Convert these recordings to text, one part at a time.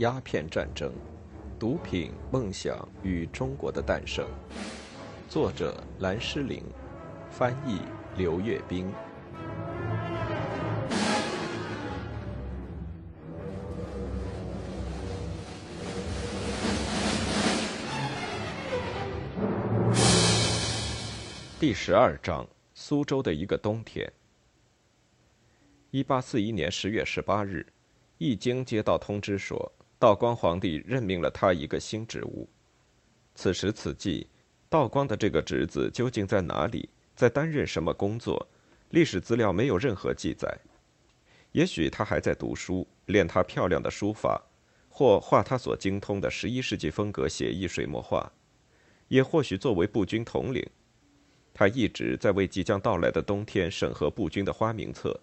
鸦片战争、毒品、梦想与中国的诞生。作者：蓝诗玲，翻译：刘月冰。第十二章：苏州的一个冬天。一八四一年十月十八日，易经接到通知说，道光皇帝任命了他一个新职务。此时此际，道光的这个侄子究竟在哪里，在担任什么工作？历史资料没有任何记载。也许他还在读书，练他漂亮的书法，或画他所精通的十一世纪风格写意水墨画，也或许作为步军统领。他一直在为即将到来的冬天审核步军的花名册，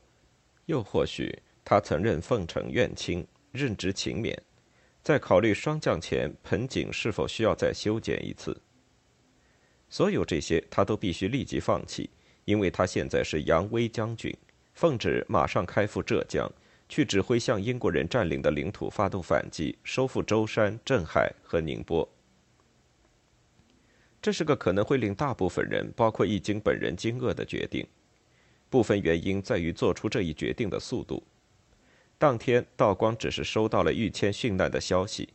又或许他曾任奉城院卿，任职勤勉，在考虑霜降前盆景是否需要再修剪一次。所有这些他都必须立即放弃，因为他现在是杨威将军，奉旨马上开赴浙江，去指挥向英国人占领的领土发动反击，收复舟山、镇海和宁波。这是个可能会令大部分人，包括易经本人惊愕的决定。部分原因在于做出这一决定的速度。当天，道光只是收到了御谦殉难的消息。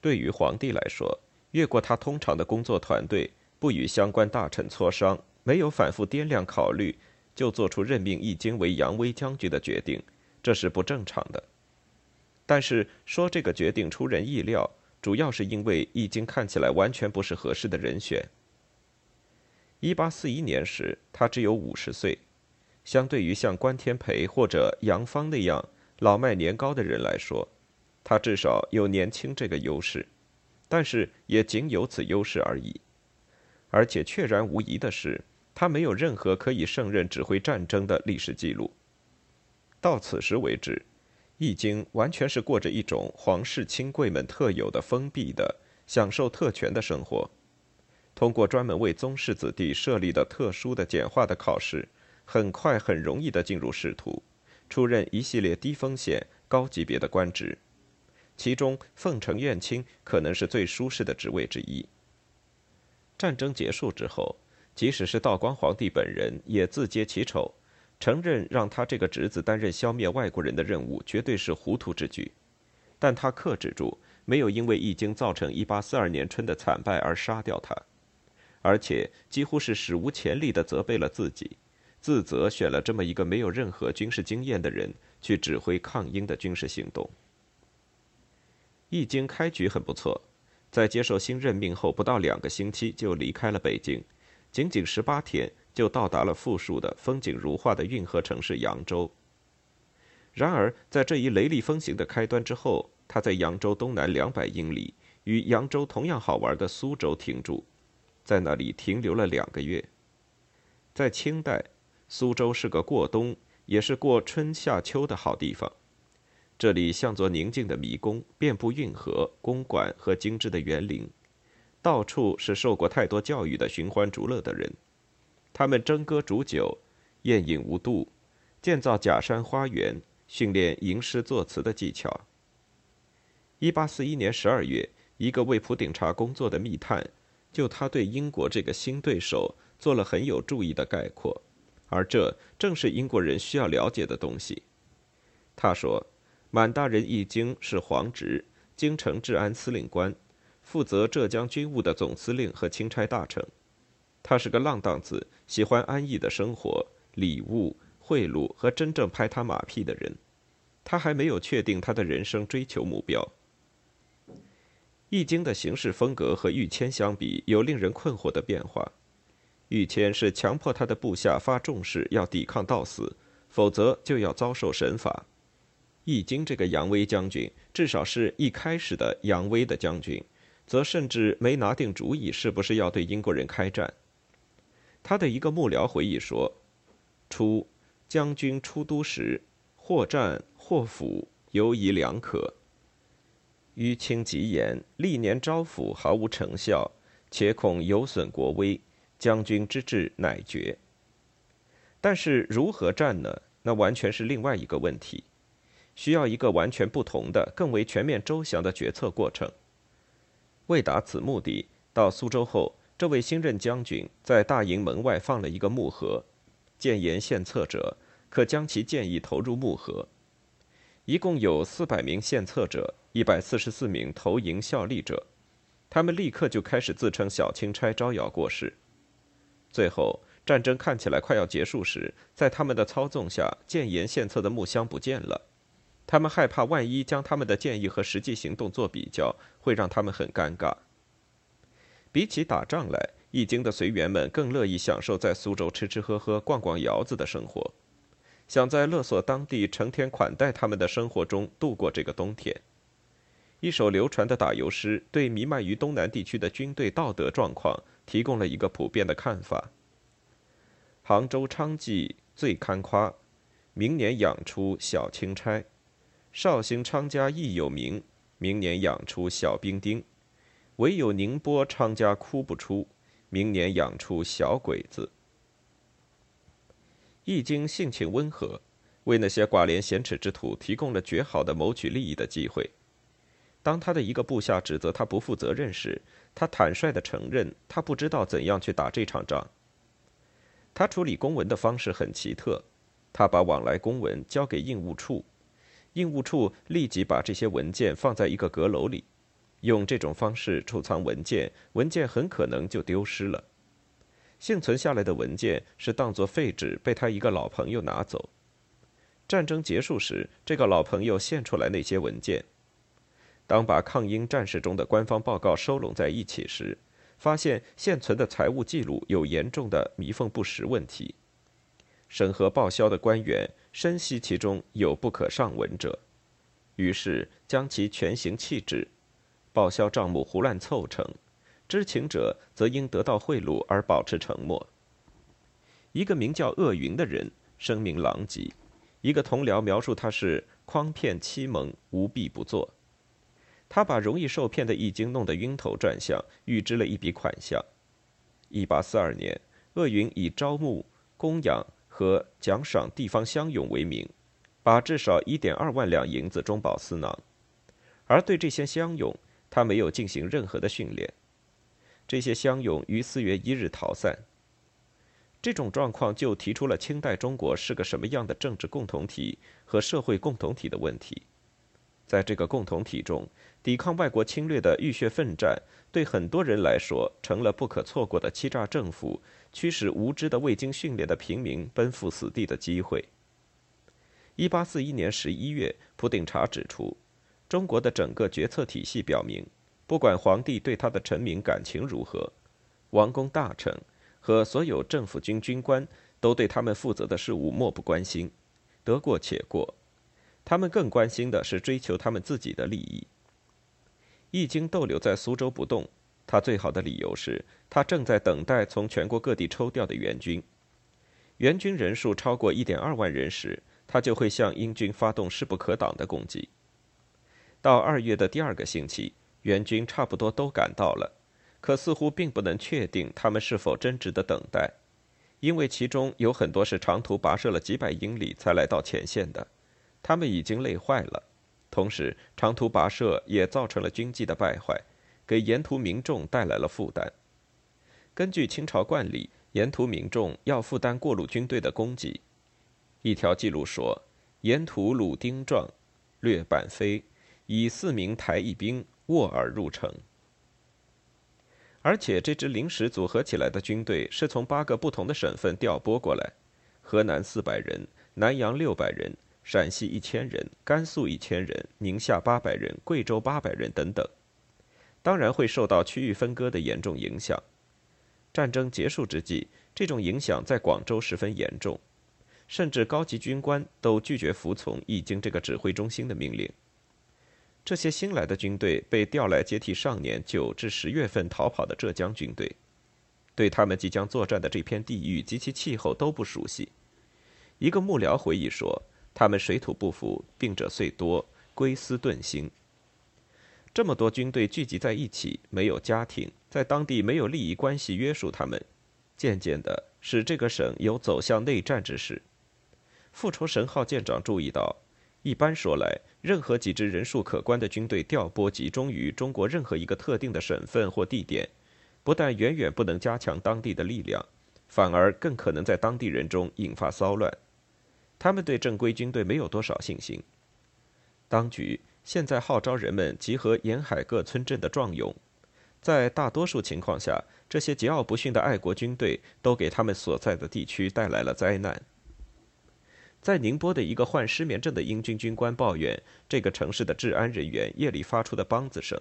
对于皇帝来说，越过他通常的工作团队，不与相关大臣磋商，没有反复掂量考虑，就做出任命易经为扬威将军的决定，这是不正常的。但是说这个决定出人意料。主要是因为易经看起来完全不是合适的人选。一八四一年时，他只有五十岁，相对于像关天培或者杨芳那样老迈年高的人来说，他至少有年轻这个优势，但是也仅有此优势而已。而且确然无疑的是，他没有任何可以胜任指挥战争的历史记录。到此时为止。易经完全是过着一种皇室亲贵们特有的封闭的、享受特权的生活。通过专门为宗室子弟设立的特殊的简化的考试，很快很容易的进入仕途，出任一系列低风险、高级别的官职。其中，奉承院卿可能是最舒适的职位之一。战争结束之后，即使是道光皇帝本人也自揭其丑。承认让他这个侄子担任消灭外国人的任务，绝对是糊涂之举。但他克制住，没有因为易经造成1842年春的惨败而杀掉他，而且几乎是史无前例的责备了自己，自责选了这么一个没有任何军事经验的人去指挥抗英的军事行动。易经开局很不错，在接受新任命后不到两个星期就离开了北京，仅仅十八天。就到达了富庶的、风景如画的运河城市扬州。然而，在这一雷厉风行的开端之后，他在扬州东南两百英里、与扬州同样好玩的苏州停住，在那里停留了两个月。在清代，苏州是个过冬，也是过春夏秋的好地方。这里像座宁静的迷宫，遍布运河、公馆和精致的园林，到处是受过太多教育的寻欢逐乐的人。他们争歌煮酒，宴饮无度，建造假山花园，训练吟诗作词的技巧。一八四一年十二月，一个为普鼎查工作的密探，就他对英国这个新对手做了很有注意的概括，而这正是英国人需要了解的东西。他说：“满大人易经是皇职，京城治安司令官，负责浙江军务的总司令和钦差大臣。”他是个浪荡子，喜欢安逸的生活、礼物、贿赂和真正拍他马屁的人。他还没有确定他的人生追求目标。易经的行事风格和御谦相比，有令人困惑的变化。御谦是强迫他的部下发重誓要抵抗到死，否则就要遭受神罚。易经这个扬威将军，至少是一开始的扬威的将军，则甚至没拿定主意是不是要对英国人开战。他的一个幕僚回忆说：“初，将军出都时，或战或辅，犹疑两可。于清极严，历年招抚毫无成效，且恐有损国威。将军之志乃决。但是如何战呢？那完全是另外一个问题。需要一个完全不同的、更为全面周详的决策过程。为达此目的，到苏州后，这位新任将军在大营门外放了一个木盒，建言献策者可将其建议投入木盒。一共有四百名献策者，一百四十四名投营效力者，他们立刻就开始自称小钦差招摇过市。最后，战争看起来快要结束时，在他们的操纵下，建言献策的木箱不见了。他们害怕，万一将他们的建议和实际行动做比较，会让他们很尴尬。比起打仗来，易经的随员们更乐意享受在苏州吃吃喝喝、逛逛窑子的生活，想在勒索当地成天款待他们的生活中度过这个冬天。一首流传的打油诗，对弥漫于东南地区的军队道德状况提供了一个普遍的看法：杭州昌记最堪夸，明年养出小钦差。绍兴昌家亦有名，明年养出小兵丁；唯有宁波昌家哭不出，明年养出小鬼子。易经性情温和，为那些寡廉鲜耻之徒提供了绝好的谋取利益的机会。当他的一个部下指责他不负责任时，他坦率地承认他不知道怎样去打这场仗。他处理公文的方式很奇特，他把往来公文交给印务处。印务处立即把这些文件放在一个阁楼里，用这种方式储藏文件，文件很可能就丢失了。幸存下来的文件是当作废纸被他一个老朋友拿走。战争结束时，这个老朋友献出来那些文件。当把抗英战士中的官方报告收拢在一起时，发现现存的财务记录有严重的弥缝不实问题。审核报销的官员深悉其中有不可上文者，于是将其全行弃之。报销账目胡乱凑成，知情者则应得到贿赂而保持沉默。一个名叫鄂云的人声名狼藉，一个同僚描述他是诓骗欺蒙，无弊不作。他把容易受骗的易经弄得晕头转向，预支了一笔款项。一八四二年，鄂云以招募、供养。和奖赏地方乡勇为名，把至少一点二万两银子中饱私囊，而对这些乡勇，他没有进行任何的训练。这些乡勇于四月一日逃散。这种状况就提出了清代中国是个什么样的政治共同体和社会共同体的问题。在这个共同体中，抵抗外国侵略的浴血奋战，对很多人来说成了不可错过的欺诈政府。驱使无知的未经训练的平民奔赴死地的机会。一八四一年十一月，普鼎查指出，中国的整个决策体系表明，不管皇帝对他的臣民感情如何，王公大臣和所有政府军军官都对他们负责的事务漠不关心，得过且过。他们更关心的是追求他们自己的利益。易经逗留在苏州不动。他最好的理由是他正在等待从全国各地抽调的援军，援军人数超过一点二万人时，他就会向英军发动势不可挡的攻击。到二月的第二个星期，援军差不多都赶到了，可似乎并不能确定他们是否真值得等待，因为其中有很多是长途跋涉了几百英里才来到前线的，他们已经累坏了，同时长途跋涉也造成了军纪的败坏。给沿途民众带来了负担。根据清朝惯例，沿途民众要负担过路军队的供给。一条记录说：“沿途鲁丁壮，略板飞，以四名台一兵卧而入城。”而且这支临时组合起来的军队是从八个不同的省份调拨过来：河南四百人，南阳六百人，陕西一千人，甘肃一千人，宁夏八百人，贵州八百人等等。当然会受到区域分割的严重影响。战争结束之际，这种影响在广州十分严重，甚至高级军官都拒绝服从易经这个指挥中心的命令。这些新来的军队被调来接替上年九至十月份逃跑的浙江军队，对他们即将作战的这片地域及其气候都不熟悉。一个幕僚回忆说：“他们水土不服，病者虽多，归思顿心。”这么多军队聚集在一起，没有家庭，在当地没有利益关系约束他们，渐渐的使这个省有走向内战之势。复仇神号舰长注意到，一般说来，任何几支人数可观的军队调拨集中于中国任何一个特定的省份或地点，不但远远不能加强当地的力量，反而更可能在当地人中引发骚乱。他们对正规军队没有多少信心。当局现在号召人们集合沿海各村镇的壮勇，在大多数情况下，这些桀骜不驯的爱国军队都给他们所在的地区带来了灾难。在宁波的一个患失眠症的英军军官抱怨，这个城市的治安人员夜里发出的梆子声，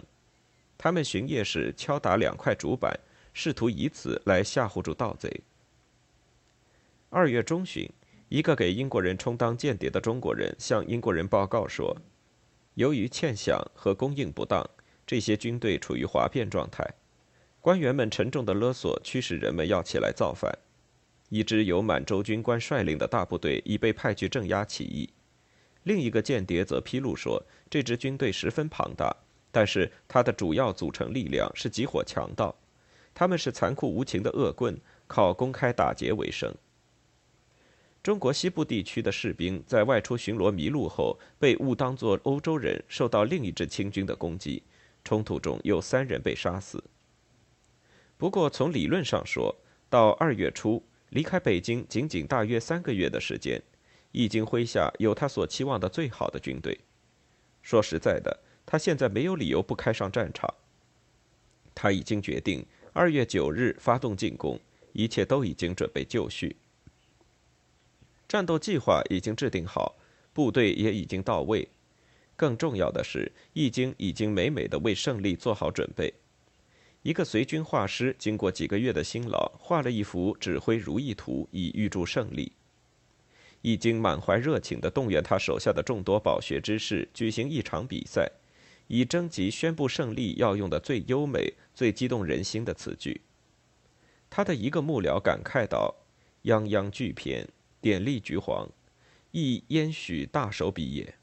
他们巡夜时敲打两块竹板，试图以此来吓唬住盗贼。二月中旬，一个给英国人充当间谍的中国人向英国人报告说，由于欠饷和供应不当，这些军队处于哗变状态，官员们沉重的勒索驱使人们要起来造反。一支由满洲军官率领的大部队已被派去镇压起义。另一个间谍则披露说，这支军队十分庞大，但是它的主要组成力量是几伙强盗，他们是残酷无情的恶棍，靠公开打劫为生。中国西部地区的士兵在外出巡逻迷路后，被误当作欧洲人，受到另一支清军的攻击，冲突中有三人被杀死。不过，从理论上说，到二月初。离开北京仅仅大约三个月的时间，易经麾下有他所期望的最好的军队。说实在的，他现在没有理由不开上战场。他已经决定二月九日发动进攻，一切都已经准备就绪，战斗计划已经制定好，部队也已经到位。更重要的是，易经已经美美的为胜利做好准备。一个随军画师经过几个月的辛劳，画了一幅指挥如意图，以预祝胜利。易经满怀热情地动员他手下的众多饱学之士举行一场比赛，以征集宣布胜利要用的最优美、最激动人心的词句。他的一个幕僚感慨道：“泱泱巨篇，典丽橘黄，亦焉许大手笔也？”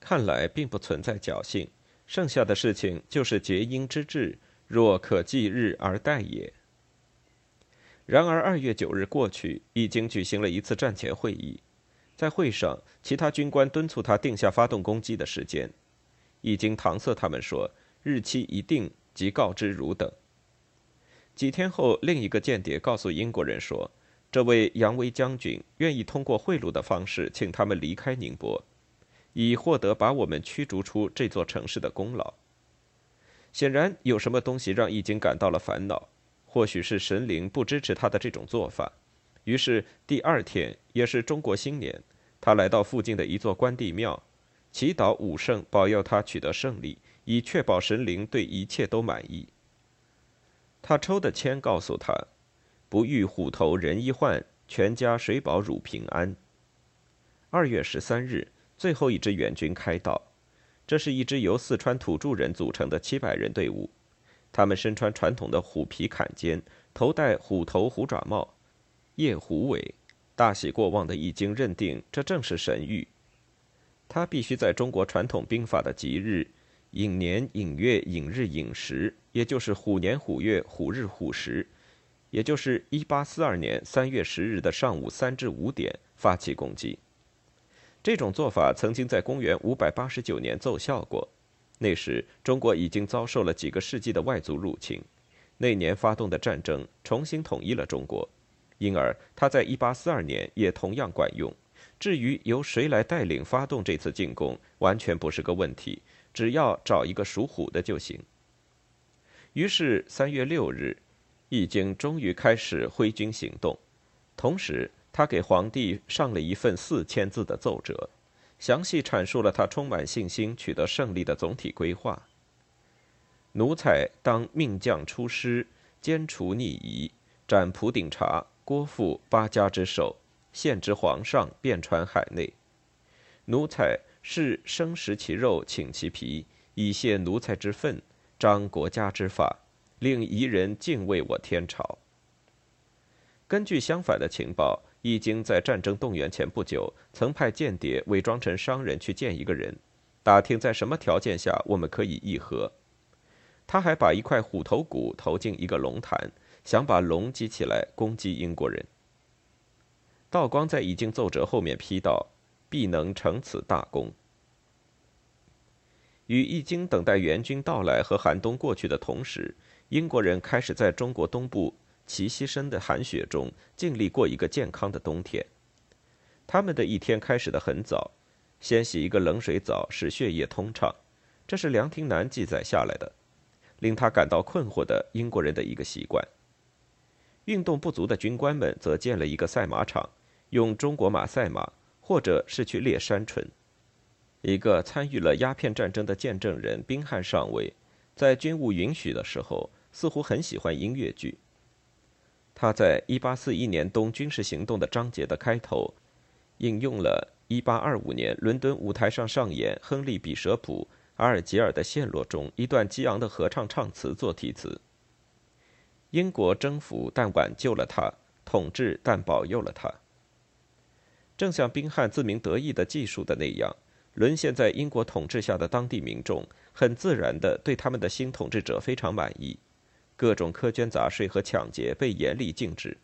看来并不存在侥幸，剩下的事情就是结英之志。若可继日而待也。然而二月九日过去，已经举行了一次战前会议，在会上，其他军官敦促他定下发动攻击的时间。已经搪塞他们说，日期一定即告知汝等。几天后，另一个间谍告诉英国人说，这位杨威将军愿意通过贿赂的方式，请他们离开宁波，以获得把我们驱逐出这座城市的功劳。显然有什么东西让易经感到了烦恼，或许是神灵不支持他的这种做法。于是第二天，也是中国新年，他来到附近的一座关帝庙，祈祷武圣保佑他取得胜利，以确保神灵对一切都满意。他抽的签告诉他：“不遇虎头人医患，全家水保汝平安。”二月十三日，最后一支援军开道。这是一支由四川土著人组成的七百人队伍，他们身穿传统的虎皮坎肩，头戴虎头虎爪帽，夜虎尾。大喜过望的易经认定这正是神谕，他必须在中国传统兵法的吉日寅年寅月寅日寅时，也就是虎年虎月虎日虎时，也就是一八四二年三月十日的上午三至五点发起攻击。这种做法曾经在公元五百八十九年奏效过，那时中国已经遭受了几个世纪的外族入侵，那年发动的战争重新统一了中国，因而他在一八四二年也同样管用。至于由谁来带领发动这次进攻，完全不是个问题，只要找一个属虎的就行。于是三月六日，易经终于开始挥军行动，同时。他给皇帝上了一份四千字的奏折，详细阐述了他充满信心取得胜利的总体规划。奴才当命将出师，歼除逆夷，斩蒲鼎茶、郭父八家之首，献之皇上，遍传海内。奴才是生食其肉，请其皮，以泄奴才之愤，彰国家之法，令夷人敬畏我天朝。根据相反的情报。易经在战争动员前不久，曾派间谍伪装成商人去见一个人，打听在什么条件下我们可以议和。他还把一块虎头骨投进一个龙潭，想把龙激起来攻击英国人。道光在易经奏折后面批道：“必能成此大功。与易经等待援军到来和寒冬过去的同时，英国人开始在中国东部齐膝深的寒雪中尽力过一个健康的冬天。他们的一天开始的很早，先洗一个冷水澡使血液通畅，这是梁廷南记载下来的，令他感到困惑的英国人的一个习惯。运动不足的军官们则建了一个赛马场，用中国马赛马，或者是去猎山鹑。一个参与了鸦片战争的见证人宾汉上尉，在军务允许的时候，似乎很喜欢音乐剧。他在1841年冬军事行动的章节的开头，引用了1825年伦敦舞台上上演亨利·比舍普《阿尔吉尔的陷落》中一段激昂的合唱唱词做题词：“英国征服但挽救了他，统治但保佑了他。”正像宾汉自鸣得意地记述的那样。沦陷在英国统治下的当地民众，很自然地对他们的新统治者非常满意，各种苛捐杂税和抢劫被严厉禁止。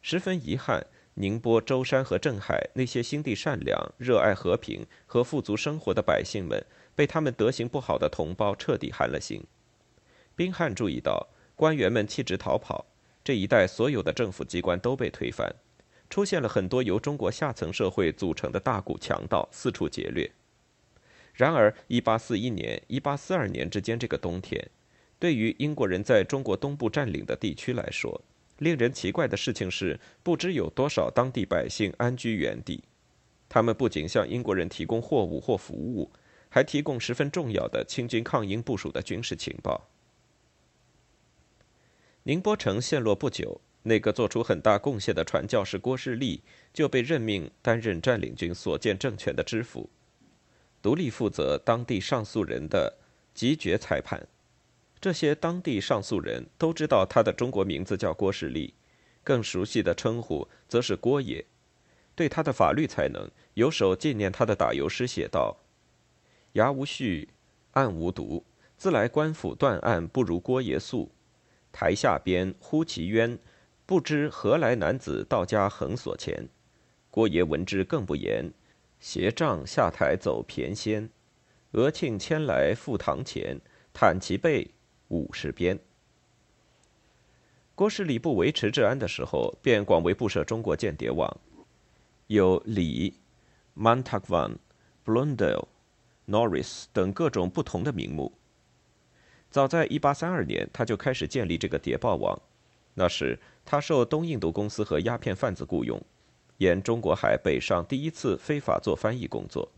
十分遗憾，宁波、舟山和镇海那些心地善良、热爱和平和富足生活的百姓们，被他们德行不好的同胞彻底寒了心。宾汉注意到，官员们弃职逃跑，这一带所有的政府机关都被推翻。出现了很多由中国下层社会组成的大股强盗，四处劫掠。然而，1841年、1842年之间这个冬天，对于英国人在中国东部占领的地区来说，令人奇怪的事情是，不知有多少当地百姓安居原地。他们不仅向英国人提供货物或服务，还提供十分重要的清军抗英部署的军事情报。宁波城陷落不久。那个做出很大贡献的传教士郭士立就被任命担任占领军所建政权的知府，独立负责当地上诉人的集决裁判。这些当地上诉人都知道他的中国名字叫郭士立，更熟悉的称呼则是郭爷。对他的法律才能，有首纪念他的打油诗写道：“衙无序，案无毒，自来官府断案不如郭爷速。台下边呼其冤。”不知何来男子到家横锁前，郭爷闻之更不言，携杖下台走偏先。俄庆迁来赴堂前，袒其背五十编。郭士礼不维持治安的时候，便广为布设中国间谍网，有李、Montagvan、Blundell、Norris 等各种不同的名目。早在1832年，他就开始建立这个谍报网。那时，他受东印度公司和鸦片贩子雇佣，沿中国海北上第一次非法做翻译工作。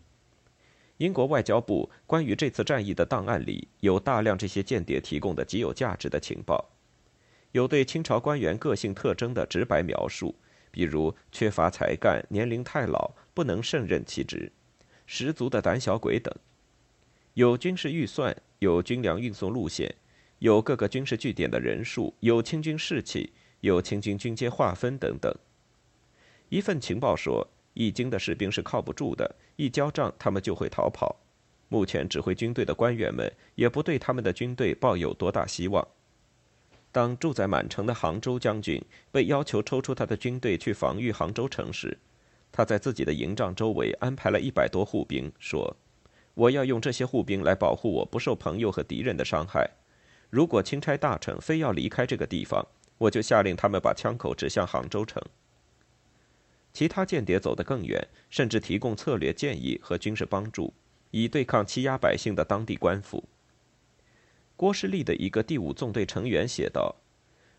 英国外交部关于这次战役的档案里有大量这些间谍提供的极有价值的情报，有对清朝官员个性特征的直白描述，比如缺乏才干、年龄太老、不能胜任其职、十足的胆小鬼等；有军事预算，有军粮运送路线。有各个军事据点的人数，有清军士气，有清军军阶划分等等。一份情报说，易经的士兵是靠不住的，一交账他们就会逃跑。目前指挥军队的官员们也不对他们的军队抱有多大希望。当住在满城的杭州将军被要求抽出他的军队去防御杭州城时，他在自己的营帐周围安排了一百多护兵，说：“我要用这些护兵来保护我不受朋友和敌人的伤害。”如果钦差大臣非要离开这个地方，我就下令他们把枪口指向杭州城。其他间谍走得更远，甚至提供策略建议和军事帮助，以对抗欺压百姓的当地官府。郭士立的一个第五纵队成员写道：“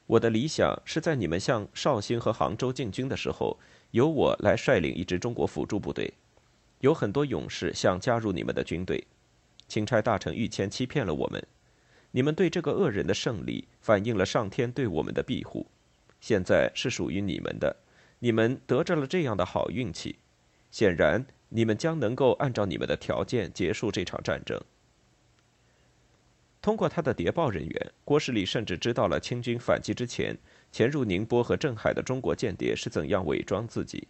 我的理想是在你们向绍兴和杭州进军的时候，由我来率领一支中国辅助部队。有很多勇士想加入你们的军队。钦差大臣玉谦欺骗了我们。”你们对这个恶人的胜利，反映了上天对我们的庇护。现在是属于你们的，你们得着了这样的好运气。显然，你们将能够按照你们的条件结束这场战争。通过他的谍报人员，郭士礼甚至知道了清军反击之前，潜入宁波和镇海的中国间谍是怎样伪装自己。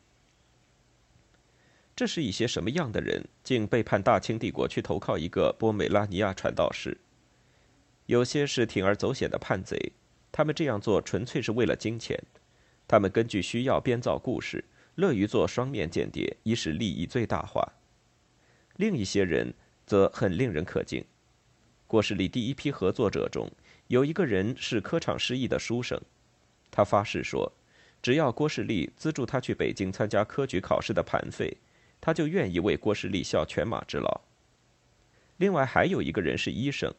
这是一些什么样的人，竟背叛大清帝国去投靠一个波美拉尼亚传道士？有些是铤而走险的叛贼，他们这样做纯粹是为了金钱。他们根据需要编造故事，乐于做双面间谍，以使利益最大化。另一些人则很令人可敬。郭士立第一批合作者中有一个人是科场失意的书生，他发誓说，只要郭士立资助他去北京参加科举考试的盘费，他就愿意为郭士立效犬马之劳。另外还有一个人是医生，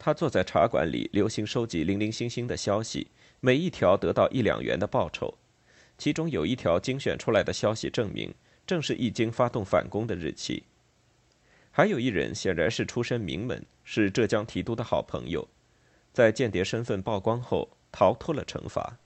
他坐在茶馆里，留心收集零零星星的消息，每一条得到一两元的报酬。其中有一条精选出来的消息证明，正是易经发动反攻的日期。还有一人显然是出身名门，是浙江提督的好朋友，在间谍身份曝光后逃脱了惩罚。